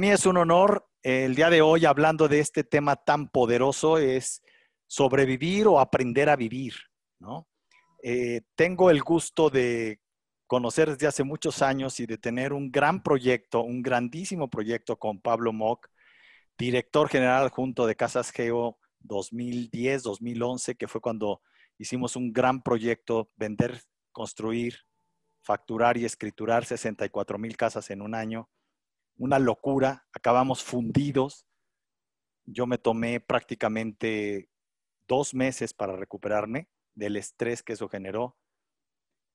Mí es un honor el día de hoy hablando de este tema tan poderoso, es sobrevivir o aprender a vivir, ¿no? Eh, tengo el gusto de conocer desde hace muchos años y de tener un gran proyecto, un grandísimo proyecto con Pablo Mock, director general junto de Casas Geo 2010-2011, que fue cuando hicimos un gran proyecto, vender, construir, facturar y escriturar 64 mil casas en un año. Una locura, acabamos fundidos. Yo me tomé prácticamente dos meses para recuperarme del estrés que eso generó.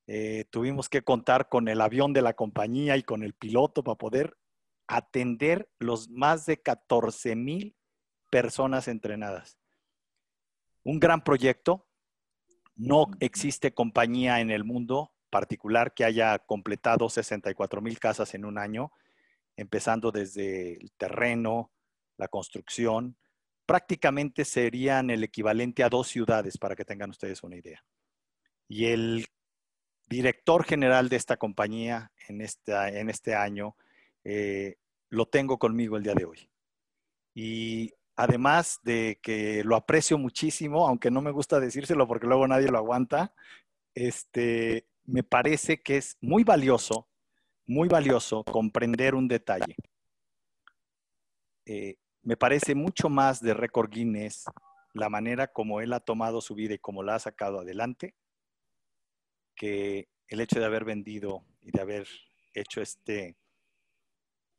Eh, tuvimos que contar con el avión de la compañía y con el piloto para poder atender los más de 14 mil personas entrenadas. Un gran proyecto. No existe compañía en el mundo particular que haya completado 64 mil casas en un año, empezando desde el terreno, la construcción, prácticamente serían el equivalente a dos ciudades, para que tengan ustedes una idea. Y el director general de esta compañía en, en este año eh, lo tengo conmigo el día de hoy. Y además de que lo aprecio muchísimo, aunque no me gusta decírselo porque luego nadie lo aguanta, este, me parece que es muy valioso, muy valioso comprender un detalle. Eh, me parece mucho más de récord Guinness la manera como él ha tomado su vida y cómo la ha sacado adelante que el hecho de haber vendido y de haber hecho este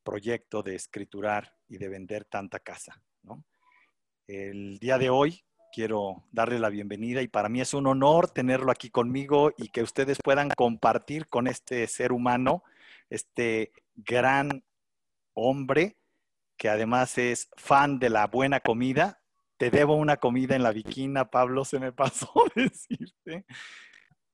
proyecto de escriturar y de vender tanta casa. El día de hoy quiero darle la bienvenida y para mí es un honor tenerlo aquí conmigo y que ustedes puedan compartir con este ser humano, este gran hombre que además es fan de la buena comida. Te debo una comida en la viquina, Pablo, se me pasó decirte.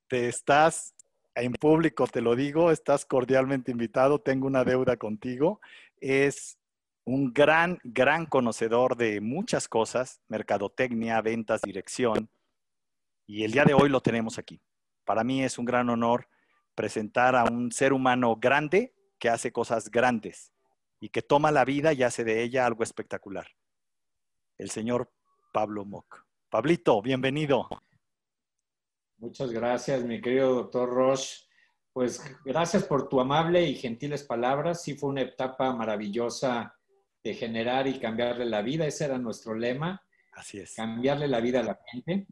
Te estás en público, te lo digo, estás cordialmente invitado, tengo una deuda contigo. Es un gran, gran conocedor de muchas cosas, mercadotecnia, ventas, dirección, y el día de hoy lo tenemos aquí. Para mí es un gran honor presentar a un ser humano grande que hace cosas grandes y que toma la vida y hace de ella algo espectacular. El señor Pablo Mock. Pablito, bienvenido. Muchas gracias, mi querido doctor Roche. Pues gracias por tu amable y gentiles palabras. Sí fue una etapa maravillosa de generar y cambiarle la vida. Ese era nuestro lema. Así es. Cambiarle la vida a la gente.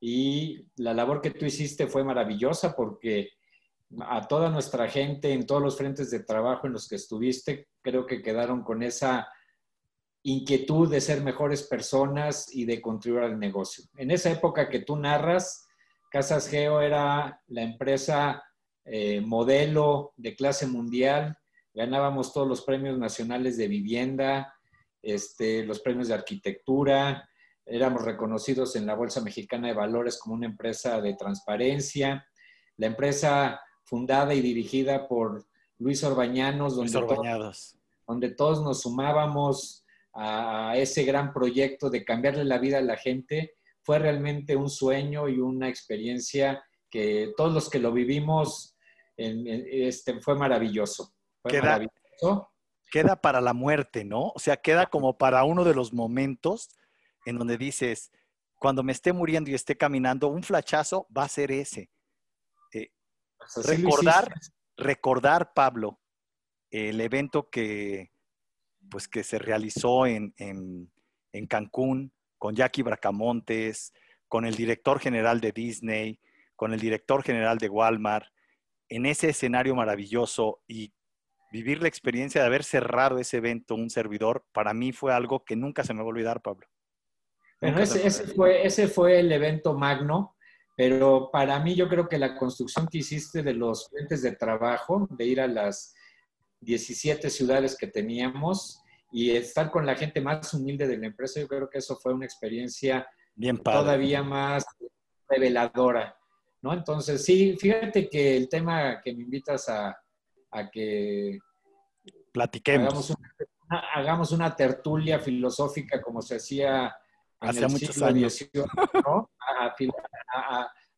Y la labor que tú hiciste fue maravillosa porque a toda nuestra gente en todos los frentes de trabajo en los que estuviste, creo que quedaron con esa inquietud de ser mejores personas y de contribuir al negocio. En esa época que tú narras, Casas Geo era la empresa eh, modelo de clase mundial. Ganábamos todos los premios nacionales de vivienda, este, los premios de arquitectura, éramos reconocidos en la Bolsa Mexicana de Valores como una empresa de transparencia, la empresa fundada y dirigida por Luis Orbañanos, donde, Todos, donde todos nos sumábamos a ese gran proyecto de cambiarle la vida a la gente, fue realmente un sueño y una experiencia que todos los que lo vivimos este, fue maravilloso queda, queda para la muerte, ¿no? O sea, queda como para uno de los momentos en donde dices, cuando me esté muriendo y esté caminando, un flachazo va a ser ese. Recordar, recordar, Pablo, el evento que, pues, que se realizó en, en, en Cancún con Jackie Bracamontes, con el director general de Disney, con el director general de Walmart, en ese escenario maravilloso y vivir la experiencia de haber cerrado ese evento, un servidor, para mí fue algo que nunca se me va a olvidar, Pablo. Bueno, ese, fue, ese fue el evento magno, pero para mí yo creo que la construcción que hiciste de los frentes de trabajo, de ir a las 17 ciudades que teníamos y estar con la gente más humilde de la empresa, yo creo que eso fue una experiencia Bien todavía más reveladora. ¿no? Entonces, sí, fíjate que el tema que me invitas a, a que platiquemos. Hagamos una, tertulia filosófica como se hacía hace muchos años.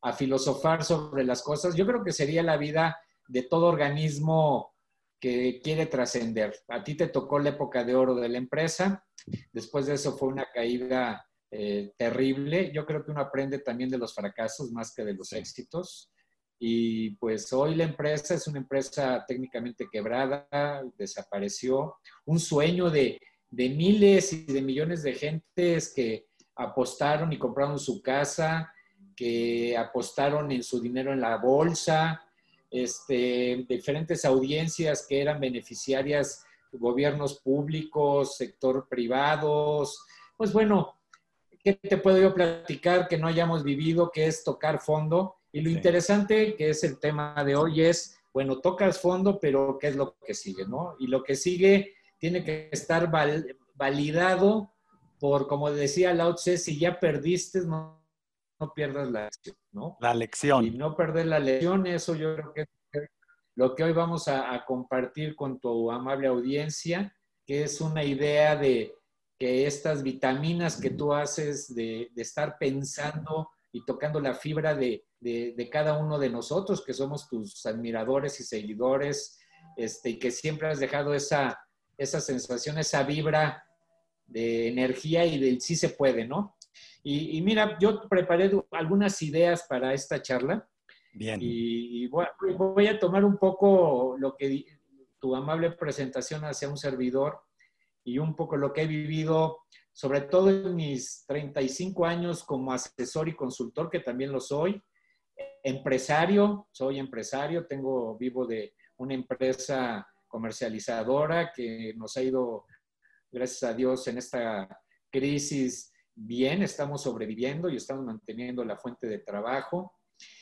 a, filosofar sobre las cosas. Yo creo que sería la vida de todo organismo que quiere trascender. A ti te tocó la época de oro de la empresa, después de eso fue una caída eh, terrible. Yo creo que uno aprende también de los fracasos más que de los éxitos. Y pues hoy la empresa es una empresa técnicamente quebrada, desapareció. Un sueño de, de miles y de millones de gentes que apostaron y compraron su casa, que apostaron en su dinero en la bolsa, este, diferentes audiencias que eran beneficiarias, gobiernos públicos, sector privados. Pues bueno, ¿qué te puedo yo platicar que no hayamos vivido, que es tocar fondo? Y lo interesante, que es el tema de hoy, es, bueno, tocas fondo, pero ¿qué es lo que sigue? ¿no? Y lo que sigue tiene que estar validado por, como decía Lao Tse, si ya perdiste, no, no pierdas la lección, ¿no? La lección. Y no perder la lección, eso yo creo que es lo que hoy vamos a, compartir con tu amable audiencia, que es una idea de que estas vitaminas que tú haces de, estar pensando y tocando la fibra de, cada uno de nosotros, que somos tus admiradores y seguidores, este, y que siempre has dejado esa, esa sensación, esa vibra de energía y del sí se puede, ¿no? Y, mira, yo preparé algunas ideas para esta charla. Bien. Y, voy, a tomar un poco lo que tu amable presentación hacia un servidor y un poco lo que he vivido, sobre todo en mis 35 años como asesor y consultor, que también lo soy. Empresario, soy empresario, tengo vivo de una empresa comercializadora que nos ha ido gracias a Dios, en esta crisis bien, estamos sobreviviendo y estamos manteniendo la fuente de trabajo.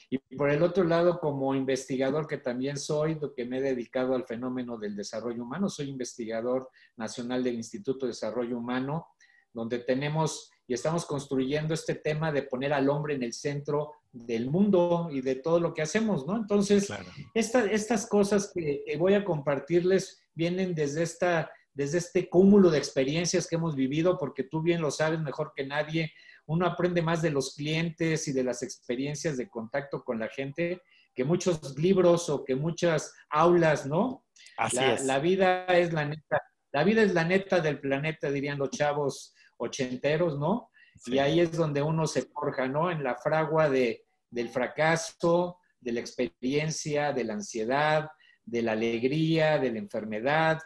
Y por el otro lado, como investigador que también soy, que me he dedicado al fenómeno del desarrollo humano, soy investigador nacional del Instituto de Desarrollo Humano, donde tenemos y estamos construyendo este tema de poner al hombre en el centro del mundo y de todo lo que hacemos, ¿no? Entonces, estas cosas que voy a compartirles vienen desde esta desde este cúmulo de experiencias que hemos vivido, porque tú bien lo sabes mejor que nadie, uno aprende más de los clientes y de las experiencias de contacto con la gente que muchos libros o que muchas aulas, ¿no? Así la, es. La vida es la neta, la vida es la neta del planeta, dirían los chavos ochenteros, ¿no? Y ahí es donde uno se forja, ¿no? En la fragua de, del fracaso, de la experiencia, de la ansiedad, de la alegría, de la enfermedad,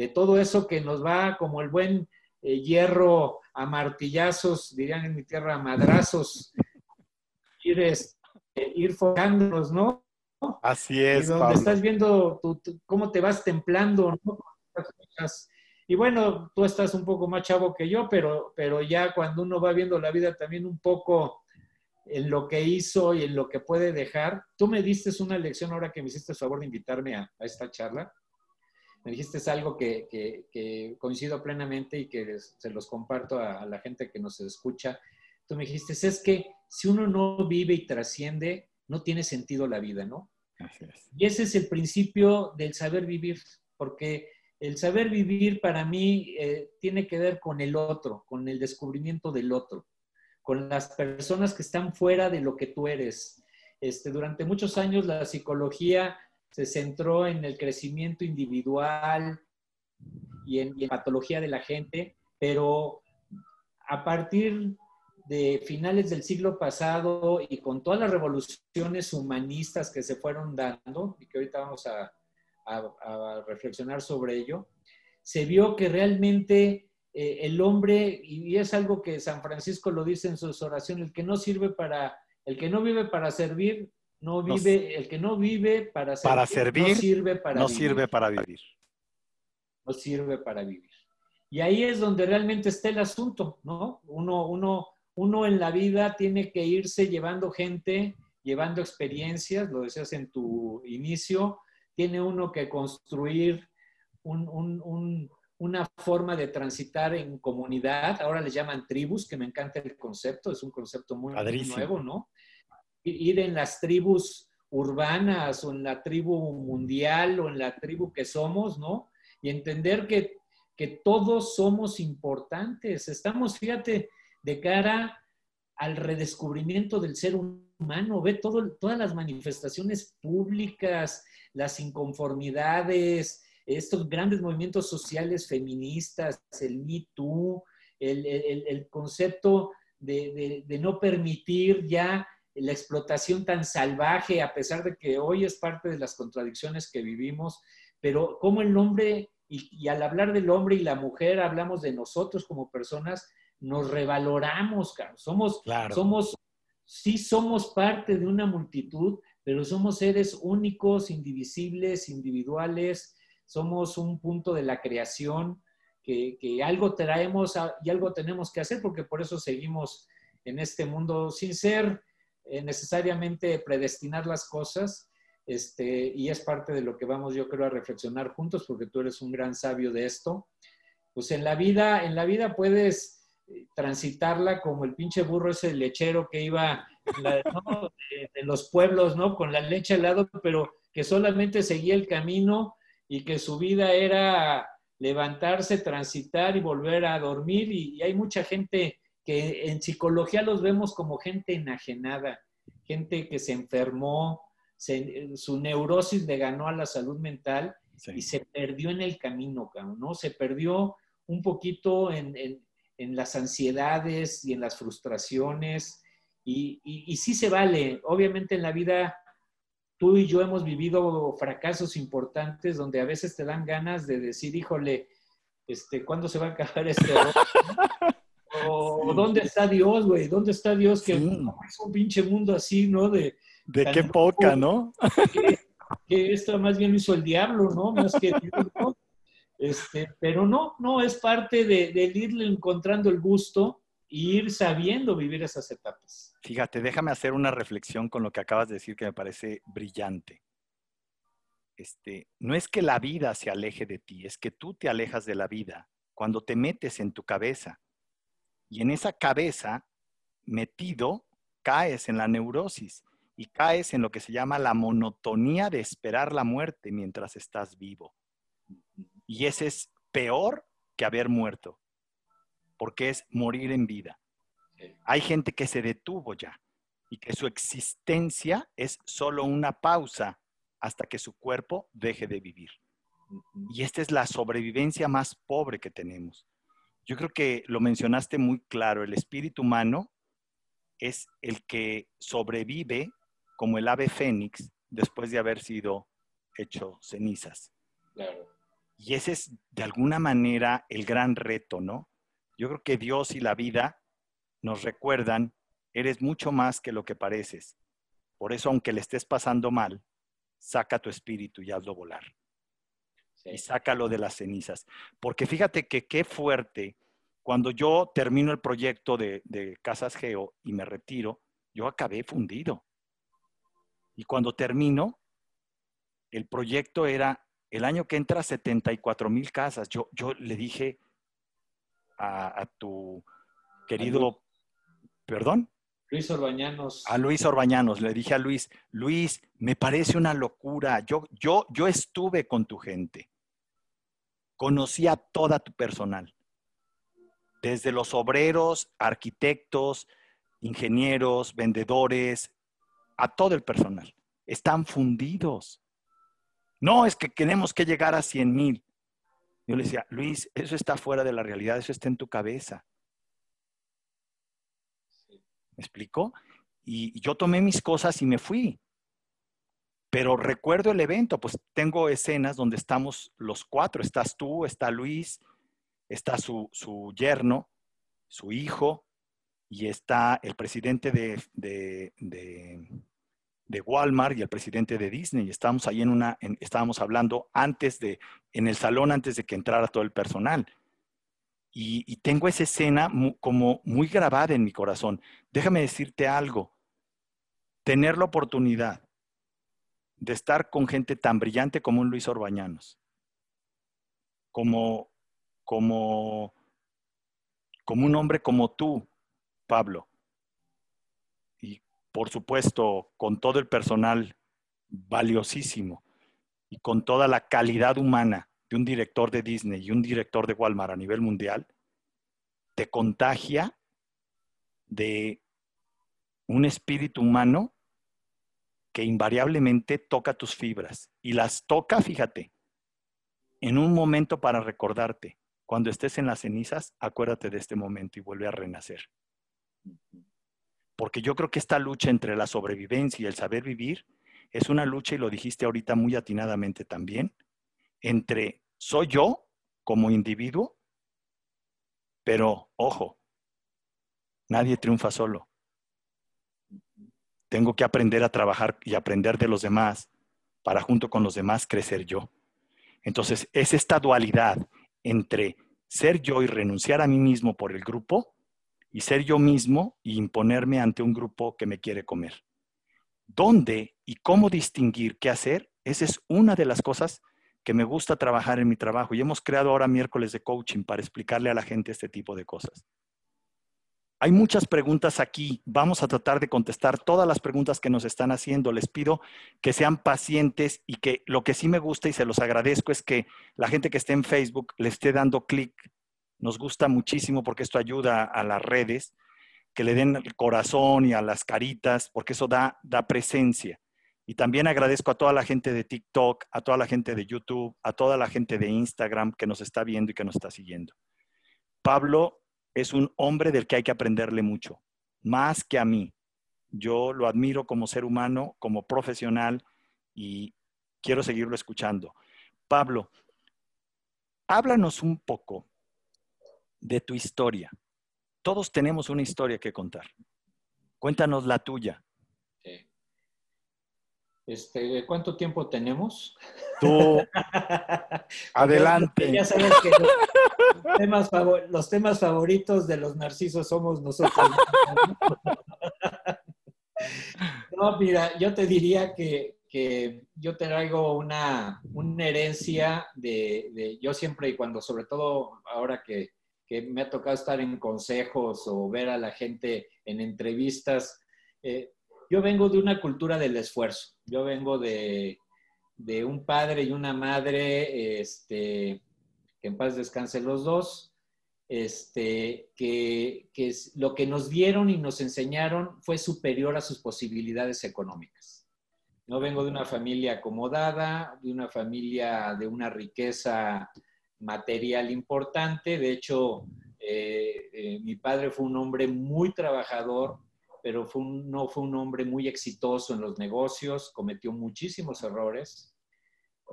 de todo eso que nos va como el buen eh, hierro a martillazos, dirían en mi tierra, a madrazos, ir, este, ir focándonos, ¿no? Así es. Y donde estás viendo cómo te vas templando, ¿no? Y bueno, tú estás un poco más chavo que yo, pero, pero ya cuando uno va viendo la vida también un poco en lo que hizo y en lo que puede dejar, tú me diste una lección ahora que me hiciste el favor de invitarme a esta charla me dijiste es algo que, coincido plenamente y que se los comparto a, la gente que nos escucha. Tú me dijiste, es que si uno no vive y trasciende, no tiene sentido la vida, ¿no? Y ese es el principio del saber vivir, porque el saber vivir para mí eh, tiene que ver con el otro, con el descubrimiento del otro, con las personas que están fuera de lo que tú eres. Este, durante muchos años la psicología se centró en el crecimiento individual y en, la patología de la gente, pero a partir de finales del siglo pasado y con todas las revoluciones humanistas que se fueron dando, y que ahorita vamos a, reflexionar sobre ello, se vio que realmente eh, el hombre, y es algo que San Francisco lo dice en sus oraciones, el que no sirve para, el que no vive para servir, no vive, el que no vive para servir, para servir no sirve para no vivir. sirve para vivir. No sirve para vivir. Y ahí es donde realmente está el asunto, ¿no? Uno, uno, uno en la vida tiene que irse llevando gente, llevando experiencias, lo decías en tu inicio, tiene uno que construir una forma de transitar en comunidad, ahora le llaman tribus, que me encanta el concepto, es un concepto muy nuevo, ¿no? Ir en las tribus urbanas o en la tribu mundial o en la tribu que somos, ¿no? Y entender que, todos somos importantes. Estamos, fíjate, de cara al redescubrimiento del ser humano. Ve todo, todas las manifestaciones públicas, las inconformidades, estos grandes movimientos sociales feministas, el Me Too, el, concepto de, no permitir ya la explotación tan salvaje, a pesar de que hoy es parte de las contradicciones que vivimos, pero como el hombre, y, al hablar del hombre y la mujer, hablamos de nosotros como personas, nos revaloramos, Somos, somos, sí somos parte de una multitud, pero somos seres únicos, indivisibles, individuales, somos un punto de la creación que, algo traemos y algo tenemos que hacer, porque por eso seguimos en este mundo sin ser eh, necesariamente predestinar las cosas. Este, y es parte de lo que vamos, yo creo, a reflexionar juntos, porque tú eres un gran sabio de esto. Pues en la vida, en la vida puedes eh, transitarla como el pinche burro ese lechero que iba de, los pueblos, ¿no? Con la leche al lado, pero que solamente seguía el camino y que su vida era levantarse, transitar y volver a dormir. Y, hay mucha gente que en psicología los vemos como gente enajenada, gente que se enfermó, su neurosis le ganó a la salud mental y se perdió en el camino, ¿no? Se perdió un poquito en, en, las ansiedades y en las frustraciones. Y, y, y sí se vale. Obviamente en la vida tú y yo hemos vivido fracasos importantes donde a veces te dan ganas de decir, híjole, este, ¿cuándo se va a acabar este? o ¿dónde está Dios, güey? ¿Dónde está Dios que es un pinche mundo así, ¿no? De, de qué poca, ¿no? Que, esto más bien lo hizo el diablo, ¿no? Más que ¿no? Este, pero no, no, es parte de, de irle encontrando el gusto e ir sabiendo vivir esas etapas. Fíjate, déjame hacer una reflexión con lo que acabas de decir que me parece brillante. Este, no es que la vida se aleje de ti, es que tú te alejas de la vida cuando te metes en tu cabeza. Y en esa cabeza, metido, caes en la neurosis y caes en lo que se llama la monotonía de esperar la muerte mientras estás vivo. Y ese es peor que haber muerto, porque es morir en vida. Hay gente que se detuvo ya y que su existencia es solo una pausa hasta que su cuerpo deje de vivir. Y esta es la sobrevivencia más pobre que tenemos. Yo creo que lo mencionaste muy claro, el espíritu humano es el que sobrevive como el ave fénix después de haber sido hecho cenizas. Y ese es de alguna manera el gran reto, ¿no? Yo creo que Dios y la vida nos recuerdan, eres mucho más que lo que pareces. Por eso, aunque le estés pasando mal, saca tu espíritu y hazlo volar. Y sácalo de las cenizas. Porque fíjate que qué fuerte, cuando yo termino el proyecto de, de Casas Geo y me retiro, yo acabé fundido. Y cuando termino, el proyecto era el año que entra 74 mil casas. Yo, yo le dije a, a tu querido ¿Perdón? Luis Orbañanos. A Luis Orbañanos, le dije a Luis, Luis, me parece una locura. Yo, yo, yo estuve con tu gente. Conocí a toda tu personal. Desde los obreros, arquitectos, ingenieros, vendedores, a todo el personal. Están fundidos. No, es que tenemos que llegar a 100 mil. Yo le decía, Luis, eso está fuera de la realidad, eso está en tu cabeza. ¿Me explico? Y yo tomé mis cosas y me fui. Pero recuerdo el evento, pues tengo escenas donde estamos los cuatro. Estás tú, está Luis, está su, yerno, su hijo, y está el presidente de, de, Walmart y el presidente de Disney. Y estábamos ahí en una, estábamos hablando antes de, en el salón antes de que entrara todo el personal. Y, tengo esa escena como muy grabada en mi corazón. Déjame decirte algo. Tener la oportunidad de estar con gente tan brillante como un Luis Orbañanos, como, como, como un hombre como tú, Pablo, y por supuesto con todo el personal valiosísimo y con toda la calidad humana de un director de Disney y un director de Walmart a nivel mundial, te contagia de un espíritu humano que invariablemente toca tus fibras. Y las toca, fíjate, en un momento para recordarte. Cuando estés en las cenizas, acuérdate de este momento y vuelve a renacer. Porque yo creo que esta lucha entre la sobrevivencia y el saber vivir es una lucha, y lo dijiste ahorita muy atinadamente también, entre soy yo como individuo, pero ojo, nadie triunfa solo. Tengo que aprender a trabajar y aprender de los demás para junto con los demás crecer yo. Entonces, es esta dualidad entre ser yo y renunciar a mí mismo por el grupo y ser yo mismo y imponerme ante un grupo que me quiere comer. ¿Dónde y cómo distinguir qué hacer? Esa es una de las cosas que me gusta trabajar en mi trabajo y hemos creado ahora miércoles de coaching para explicarle a la gente este tipo de cosas. Hay muchas preguntas aquí. Vamos a tratar de contestar todas las preguntas que nos están haciendo. Les pido que sean pacientes y que lo que sí me gusta y se los agradezco es que la gente que esté en Facebook le esté dando clic. Nos gusta muchísimo porque esto ayuda a las redes, que le den el corazón y a las caritas, porque eso da, da presencia. Y también agradezco a toda la gente de TikTok, a toda la gente de YouTube, a toda la gente de Instagram que nos está viendo y que nos está siguiendo. Pablo es un hombre del que hay que aprenderle mucho, más que a mí. Yo lo admiro como ser humano, como profesional y quiero seguirlo escuchando. Pablo, háblanos un poco de tu historia. Todos tenemos una historia que contar. Cuéntanos la tuya. Este, ¿Cuánto tiempo tenemos? Tú, adelante. Ya sabes que los temas, favoritos de los narcisos somos nosotros. No, mira, yo te diría que, yo te traigo una, herencia de, yo siempre y cuando, sobre todo ahora que, me ha tocado estar en consejos o ver a la gente en entrevistas, eh, yo vengo de una cultura del esfuerzo. Yo vengo de, un padre y una madre, este, que en paz descansen los dos, este, que, lo que nos dieron y nos enseñaron fue superior a sus posibilidades económicas. No vengo de una familia acomodada, de una familia de una riqueza material importante. De hecho, eh, eh, mi padre fue un hombre muy trabajador, pero fue no fue un hombre muy exitoso en los negocios, cometió muchísimos errores,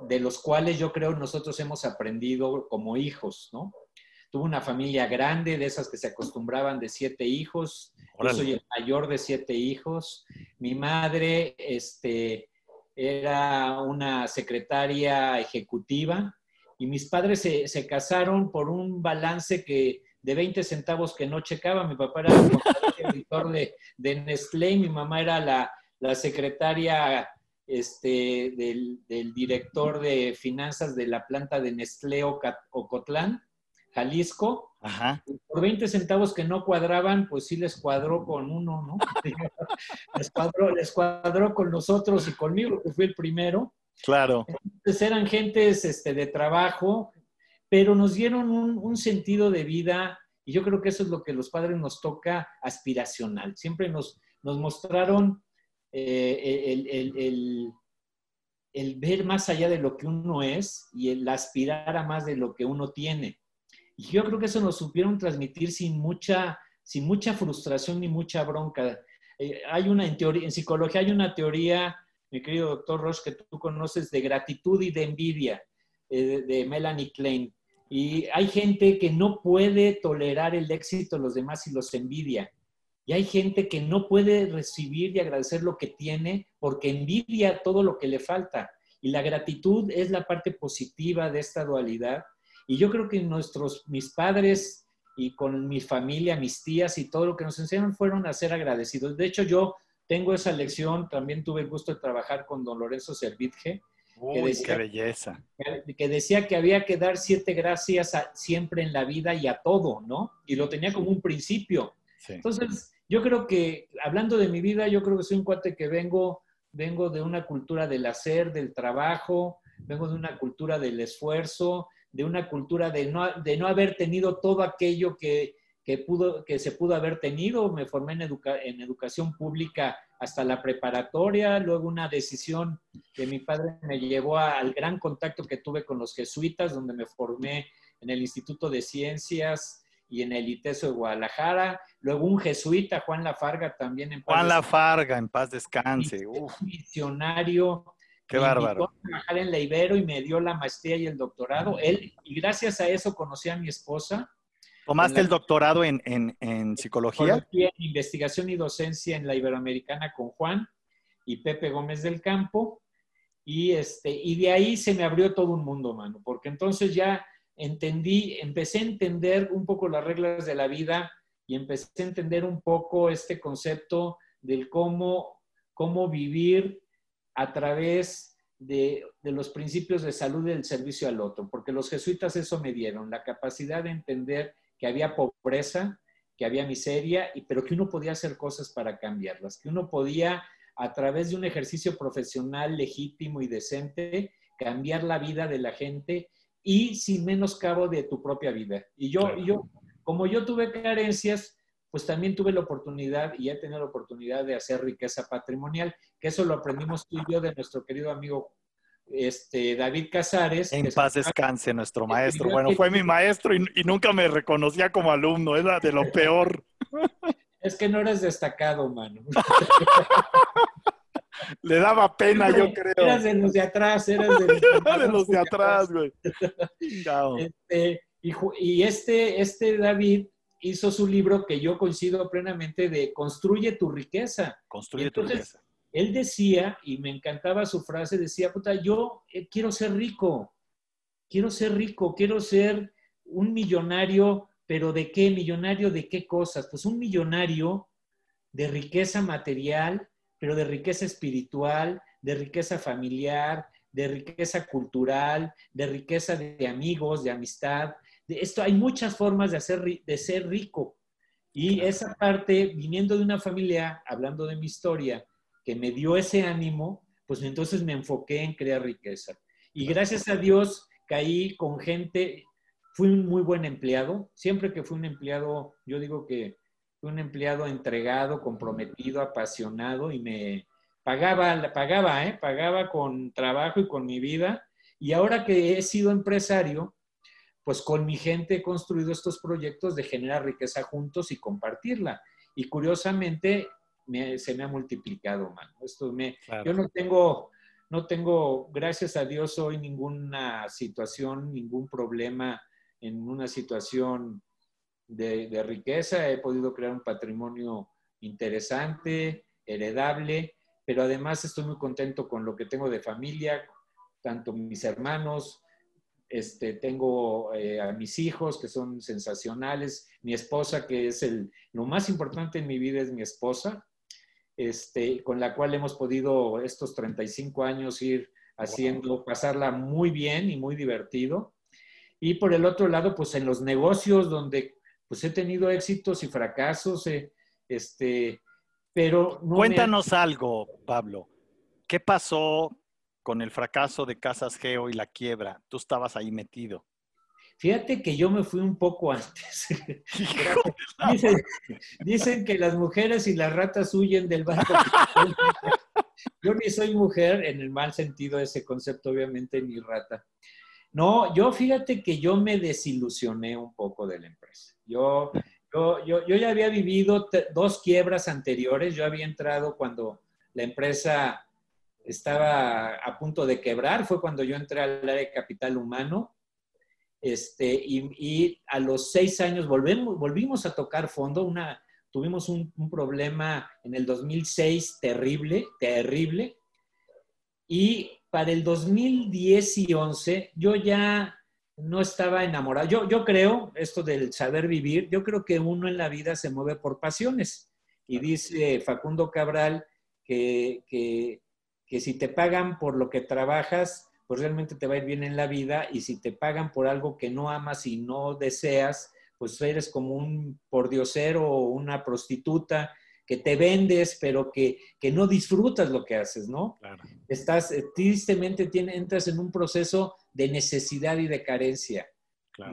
de los cuales yo creo nosotros hemos aprendido como hijos, ¿no? Tuvo una familia grande, de esas que se acostumbraban de siete hijos. Yo soy el mayor de siete hijos. Mi madre este, era una secretaria ejecutiva y mis padres se, se casaron por un balance que de 20 centavos que no checaba. Mi papá era el editor de, de, Nestlé mi mamá era la, la secretaria este, del, del, director de finanzas de la planta de Nestlé Ocotlán, Jalisco. Ajá. Por 20 centavos que no cuadraban, pues sí les cuadró con uno, ¿no? les, cuadró, les cuadró con nosotros y conmigo, que fui el primero. Claro. Entonces eran gentes este, de trabajo, pero nos dieron un, sentido de vida y yo creo que eso es lo que los padres nos toca aspiracional. Siempre nos, mostraron eh, el, el, ver más allá de lo que uno es y el aspirar a más de lo que uno tiene. Y yo creo que eso nos supieron transmitir sin mucha, sin mucha frustración ni mucha bronca. Eh, hay una en, teoría, en psicología hay una teoría, mi querido doctor Roche, que tú conoces, de gratitud y de envidia, eh, de Melanie Klein. Y hay gente que no puede tolerar el éxito de los demás y los envidia. Y hay gente que no puede recibir y agradecer lo que tiene porque envidia todo lo que le falta. Y la gratitud es la parte positiva de esta dualidad. Y yo creo que nuestros, mis padres y con mi familia, mis tías y todo lo que nos enseñaron fueron a ser agradecidos. De hecho, yo tengo esa lección, también tuve el gusto de trabajar con don Lorenzo Que decía, qué belleza. Que, decía que había que dar siete gracias siempre en la vida y a todo, ¿no? Y lo tenía como un principio. Entonces, yo creo que, hablando de mi vida, yo creo que soy un cuate que vengo, vengo de una cultura del hacer, del trabajo, vengo de una cultura del esfuerzo, de una cultura de no, de no haber tenido todo aquello que, que, pudo, que se pudo haber tenido. Me formé en, en educación pública hasta la preparatoria, luego una decisión de mi padre me llevó al gran contacto que tuve con los jesuitas, donde me formé en el Instituto de Ciencias y en el ITESO de Guadalajara. Luego un jesuita, Juan Lafarga, también en paz Juan Lafarga, en paz descanse. Un misionario. Qué bárbaro. a trabajar en la Ibero y me dio la maestría y el doctorado. Él, y gracias a eso conocí a mi esposa. ¿Tomaste el doctorado en, en, en psicología? En investigación y docencia en la Iberoamericana con Juan y Pepe Gómez del Campo. Y, este, y de ahí se me abrió todo un mundo, mano, porque entonces ya entendí, empecé a entender un poco las reglas de la vida y empecé a entender un poco este concepto del cómo, cómo vivir a través de, de, los principios de salud y del servicio al otro, porque los jesuitas eso me dieron, la capacidad de entender que había pobreza, que había miseria, y, pero que uno podía hacer cosas para cambiarlas, que uno podía, a través de un ejercicio profesional legítimo y decente, cambiar la vida de la gente y sin menoscabo de tu propia vida. Y yo, yo, como yo tuve carencias, pues también tuve la oportunidad y he tenido la oportunidad de hacer riqueza patrimonial, que eso lo aprendimos tú y yo de nuestro querido amigo este, David Casares. En paz descanse nuestro maestro. Bueno, fue mi maestro y, y, nunca me reconocía como alumno, era de lo peor. Es que no eres destacado, mano. Le daba pena, yo creo. Eras de los de atrás, eras de los de, los de atrás, güey. Este, y, y este, este David hizo su libro que yo coincido plenamente de Construye tu riqueza. Construye tu riqueza. Él decía, y me encantaba su frase, decía, puta, yo eh, quiero ser rico, quiero ser rico, quiero ser un millonario, pero ¿de qué? Millonario de qué cosas? Pues un millonario de riqueza material, pero de riqueza espiritual, de riqueza familiar, de riqueza cultural, de riqueza de amigos, de amistad. De esto hay muchas formas de, hacer, de ser rico. Y esa parte, viniendo de una familia, hablando de mi historia, que me dio ese ánimo, pues entonces me enfoqué en crear riqueza. Y gracias a Dios caí con gente, fui un muy buen empleado. Siempre que fui un empleado, yo digo que un empleado entregado, comprometido, apasionado y me pagaba, pagaba, ¿eh? pagaba con trabajo y con mi vida. Y ahora que he sido empresario, pues con mi gente he construido estos proyectos de generar riqueza juntos y compartirla. Y curiosamente se me ha multiplicado, mano. Esto me, Yo no tengo, no tengo, gracias a Dios, hoy ninguna situación, ningún problema en una situación de, riqueza, he podido crear un patrimonio interesante, heredable, pero además estoy muy contento con lo que tengo de familia, tanto mis hermanos, este, tengo eh, a mis hijos que son sensacionales, mi esposa que es el, lo más importante en mi vida es mi esposa, este, con la cual hemos podido estos 35 años ir haciendo, pasarla muy bien y muy divertido. Y por el otro lado, pues en los negocios donde pues he tenido éxitos y fracasos, eh, este, pero... Cuéntanos algo, Pablo. ¿Qué pasó con el fracaso de Casas Geo y la quiebra? Tú estabas ahí metido. Fíjate que yo me fui un poco antes. dicen, que las mujeres y las ratas huyen del barco. yo ni soy mujer en el mal sentido de ese concepto, obviamente, ni rata. No, yo fíjate que yo me desilusioné un poco de la empresa. Yo, yo, yo, ya había vivido dos quiebras anteriores. Yo había entrado cuando la empresa estaba a punto de quebrar. Fue cuando yo entré al área de capital humano. Este, y, a los seis años volvemos, volvimos a tocar fondo. Una, tuvimos un, un problema en el 2006 terrible, terrible. Y para el 2010 y 11 yo ya no estaba enamorado. Yo, yo creo, esto del saber vivir, yo creo que uno en la vida se mueve por pasiones. Y dice Facundo Cabral que, que, que, si te pagan por lo que trabajas, pues realmente te va a ir bien en la vida. Y si te pagan por algo que no amas y no deseas, pues eres como un pordiosero o una prostituta que te vendes, pero que, que no disfrutas lo que haces, ¿no? Estás, eh, tristemente entras en un proceso de necesidad y de carencia.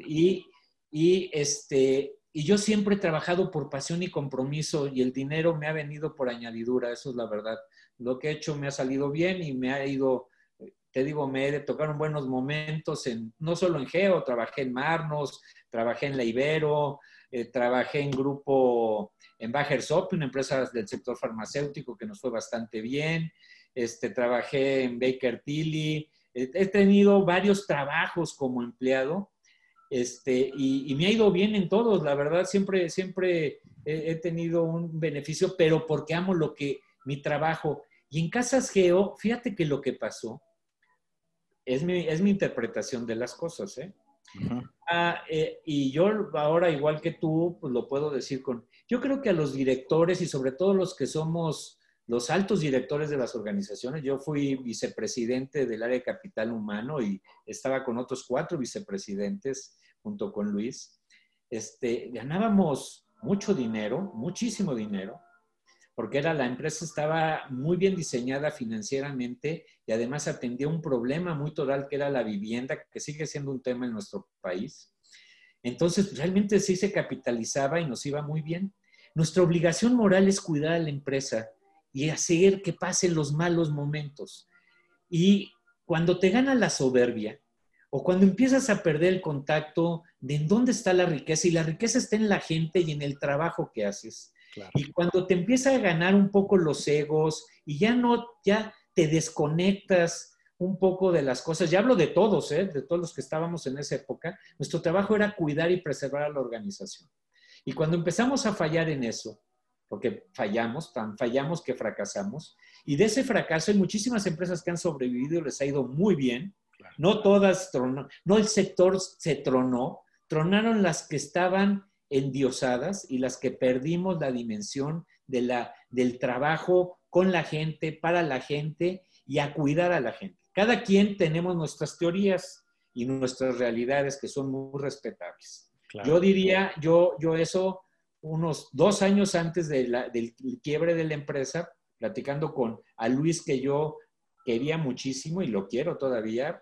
Y, y, este, y yo siempre he trabajado por pasión y compromiso y el dinero me ha venido por añadidura, eso es la verdad. Lo que he hecho me ha salido bien y me ha ido, te digo, me tocaron buenos momentos, en, no solo en Geo, trabajé en Marnos, trabajé en La Ibero, eh, trabajé en grupo, en Bagersop, una empresa del sector farmacéutico que nos fue bastante bien, este, trabajé en Baker Tilly, he tenido varios trabajos como empleado este, y, me ha ido bien en todos, la verdad, siempre, siempre he, tenido un beneficio, pero porque amo lo que, mi trabajo. Y en Casas Geo, fíjate que lo que pasó es mi, es mi interpretación de las cosas, ¿eh? Ah, eh, y yo ahora, igual que tú, pues lo puedo decir con, yo creo que a los directores y sobre todo los que somos los altos directores de las organizaciones. Yo fui vicepresidente del área de capital humano y estaba con otros cuatro vicepresidentes junto con Luis. Este, ganábamos mucho dinero, muchísimo dinero, porque era, la empresa estaba muy bien diseñada financieramente y además atendía un problema muy total que era la vivienda, que sigue siendo un tema en nuestro país. Entonces, realmente sí se capitalizaba y nos iba muy bien. Nuestra obligación moral es cuidar a la empresa y hacer que pasen los malos momentos. Y cuando te gana la soberbia o cuando empiezas a perder el contacto de en dónde está la riqueza y la riqueza está en la gente y en el trabajo que haces. Y cuando te empieza a ganar un poco los egos y ya no, ya te desconectas un poco de las cosas, ya hablo de todos, ¿eh? de todos los que estábamos en esa época, nuestro trabajo era cuidar y preservar a la organización. Y cuando empezamos a fallar en eso, porque fallamos, tan fallamos que fracasamos. Y de ese fracaso hay muchísimas empresas que han sobrevivido y les ha ido muy bien. No todas tronó, no el sector se tronó, tronaron las que estaban endiosadas y las que perdimos la dimensión de la, del trabajo con la gente, para la gente y a cuidar a la gente. Cada quien tenemos nuestras teorías y nuestras realidades que son muy respetables. Yo diría, yo, yo eso unos dos años antes de del quiebre de la empresa, platicando con a Luis que yo quería muchísimo y lo quiero todavía,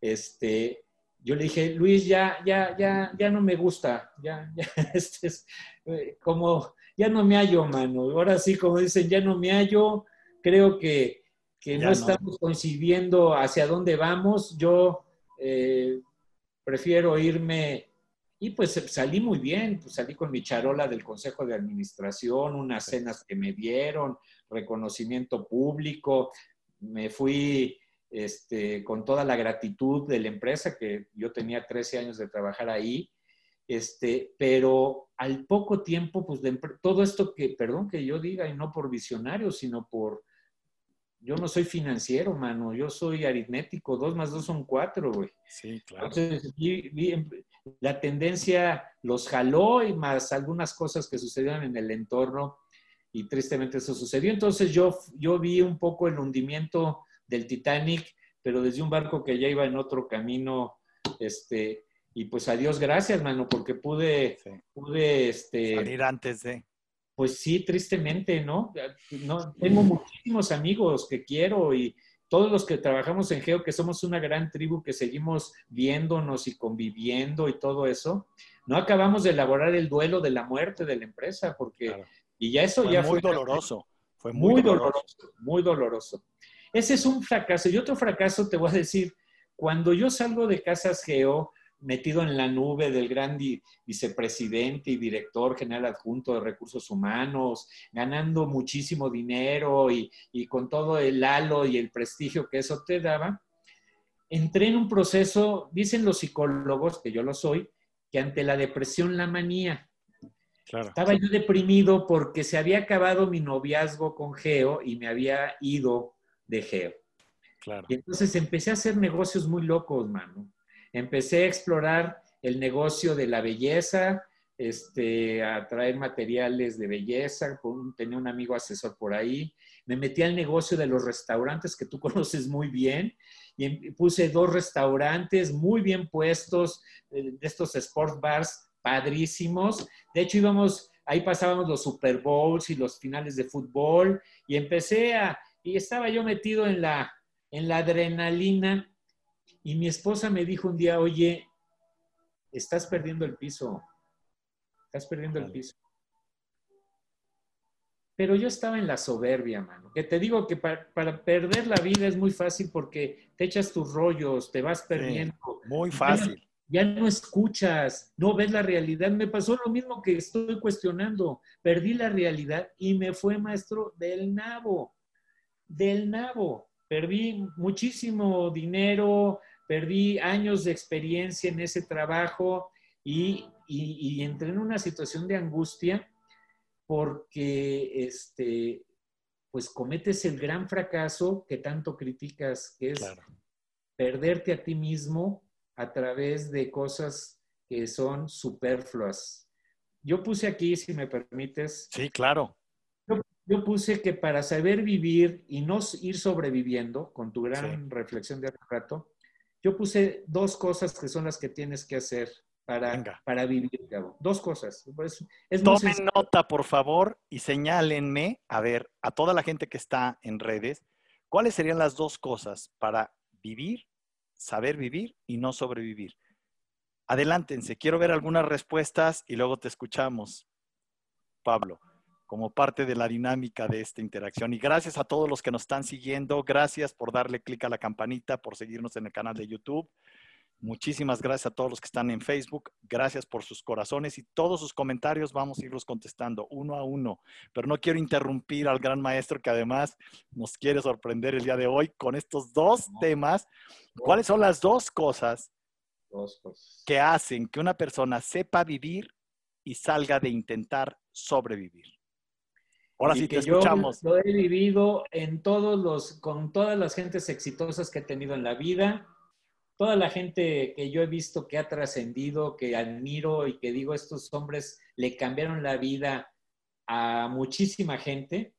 este, yo le dije, Luis, ya, ya, ya, ya no me gusta, ya, ya, este es eh, como, ya no me hallo, mano. Ahora sí, como dicen, ya no me hallo, creo que, que no, estamos coincidiendo hacia dónde vamos. Yo eh, prefiero irme y pues salí muy bien, pues salí con mi charola del Consejo de Administración, unas cenas que me dieron, reconocimiento público, me fui este, con toda la gratitud de la empresa, que yo tenía 13 años de trabajar ahí, este, pero al poco tiempo, pues todo esto que, perdón que yo diga, y no por visionario, sino por, yo no soy financiero, mano, yo soy aritmético, dos más dos son cuatro, güey. Sí, claro. Entonces, la tendencia los jaló y más algunas cosas que sucedieron en el entorno y tristemente eso sucedió. Entonces yo, yo vi un poco el hundimiento del Titanic, pero desde un barco que ya iba en otro camino, este, y pues a Dios gracias, mano, porque pude, pude, este... Salir antes de... Pues sí, tristemente, ¿no? ¿no? Tengo muchísimos amigos que quiero y, todos los que trabajamos en Geo, que somos una gran tribu que seguimos viéndonos y conviviendo y todo eso, no acabamos de elaborar el duelo de la muerte de la empresa, porque, y ya eso ya fue... doloroso. Fue muy, doloroso. Muy doloroso. Ese es un fracaso. Y otro fracaso, te voy a decir, cuando yo salgo de Casas Geo, metido en la nube del gran vicepresidente y director general adjunto de recursos humanos, ganando muchísimo dinero y, con todo el halo y el prestigio que eso te daba, entré en un proceso, dicen los psicólogos, que yo lo soy, que ante la depresión la manía. Estaba yo deprimido porque se había acabado mi noviazgo con Geo y me había ido de Geo. Y entonces empecé a hacer negocios muy locos, mano empecé a explorar el negocio de la belleza, este, a traer materiales de belleza, tenía un amigo asesor por ahí, me metí al negocio de los restaurantes que tú conoces muy bien y em, puse dos restaurantes muy bien puestos, eh, de estos sports bars padrísimos. De hecho, íbamos, ahí pasábamos los Super Bowls y los finales de fútbol y empecé a, y estaba yo metido en la, en la adrenalina y mi esposa me dijo un día, oye, estás perdiendo el piso, estás perdiendo el piso. Pero yo estaba en la soberbia, mano. Que te digo que para, perder la vida es muy fácil porque te echas tus rollos, te vas perdiendo. muy fácil. Ya, no escuchas, no ves la realidad. Me pasó lo mismo que estoy cuestionando. Perdí la realidad y me fue maestro del nabo. Del nabo. Perdí muchísimo dinero, perdí años de experiencia en ese trabajo y, y entré en una situación de angustia porque este, pues cometes el gran fracaso que tanto criticas, que es perderte a ti mismo a través de cosas que son superfluas. Yo puse aquí, si me permites. Sí, claro. Yo, puse que para saber vivir y no ir sobreviviendo, con tu gran reflexión de hace rato, yo puse dos cosas que son las que tienes que hacer para, para vivir. Dos cosas. Tomen nota, por favor, y señálenme, a ver, a toda la gente que está en redes, ¿cuáles serían las dos cosas para vivir, saber vivir y no sobrevivir? Adelántense, quiero ver algunas respuestas y luego te escuchamos, Pablo, como parte de la dinámica de esta interacción. Y gracias a todos los que nos están siguiendo, gracias por darle clic a la campanita, por seguirnos en el canal de YouTube. Muchísimas gracias a todos los que están en Facebook. Gracias por sus corazones y todos sus comentarios vamos a irlos contestando uno a uno. Pero no quiero interrumpir al gran maestro que además nos quiere sorprender el día de hoy con estos dos temas. ¿Cuáles son las dos cosas que hacen que una persona sepa vivir y salga de intentar sobrevivir? Ahora sí te escuchamos. Yo lo he vivido en todos los, con todas las gentes exitosas que he tenido en la vida toda la gente que yo he visto que ha trascendido, que admiro y que digo, estos hombres le cambiaron la vida a muchísima gente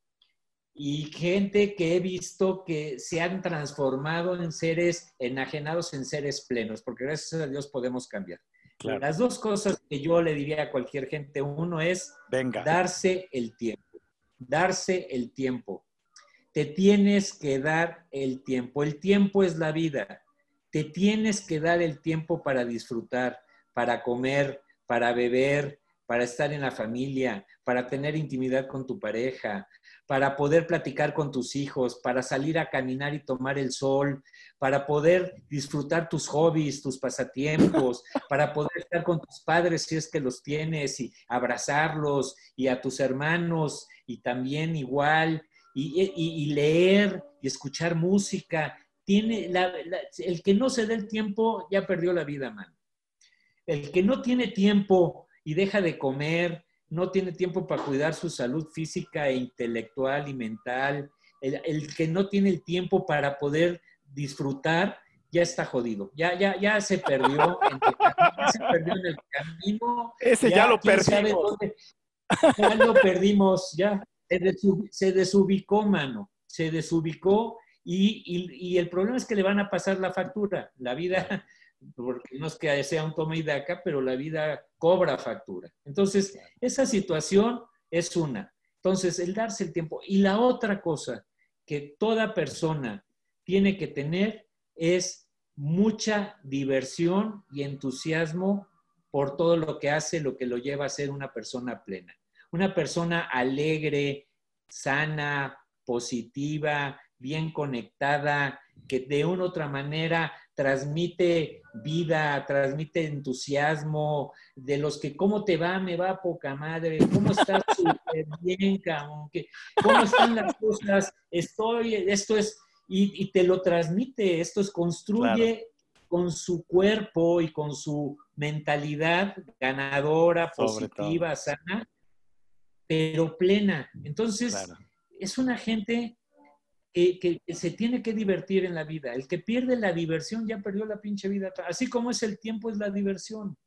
y gente que he visto que se han transformado en seres enajenados en seres plenos, porque gracias a Dios podemos cambiar. Las dos cosas que yo le diría a cualquier gente, uno es darse el tiempo, darse el tiempo. Te tienes que dar el tiempo. El tiempo es la vida te tienes que dar el tiempo para disfrutar, para comer, para beber, para estar en la familia, para tener intimidad con tu pareja, para poder platicar con tus hijos, para salir a caminar y tomar el sol, para poder disfrutar tus hobbies, tus pasatiempos, para poder estar con tus padres si es que los tienes y abrazarlos y a tus hermanos y también igual y, leer y escuchar música tiene el que no se dé el tiempo ya perdió la vida, man. El que no tiene tiempo y deja de comer, no tiene tiempo para cuidar su salud física e intelectual y mental, el, que no tiene el tiempo para poder disfrutar, ya está jodido. Ya, ya, ya se perdió, en el camino, se perdió en el camino. Ese ya, lo perdimos. ya lo perdimos, ya. se desubicó, mano. Se desubicó y, el problema es que le van a pasar la factura. La vida, porque no es que sea un toma y daca, pero la vida cobra factura. Entonces, esa situación es una. Entonces, el darse el tiempo. Y la otra cosa que toda persona tiene que tener es mucha diversión y entusiasmo por todo lo que hace, lo que lo lleva a ser una persona plena. Una persona alegre, sana, positiva, bien conectada, que de una u otra manera transmite vida, transmite entusiasmo, de los que cómo te va, me va poca madre, cómo estás súper bien, cabrón, cómo están las cosas, estoy, esto es, y, te lo transmite, esto es, construye con su cuerpo y con su mentalidad ganadora, positiva, sana, pero plena. Entonces, es una gente que, se tiene que divertir en la vida. El que pierde la diversión ya perdió la pinche vida. Así como es el tiempo, es la diversión.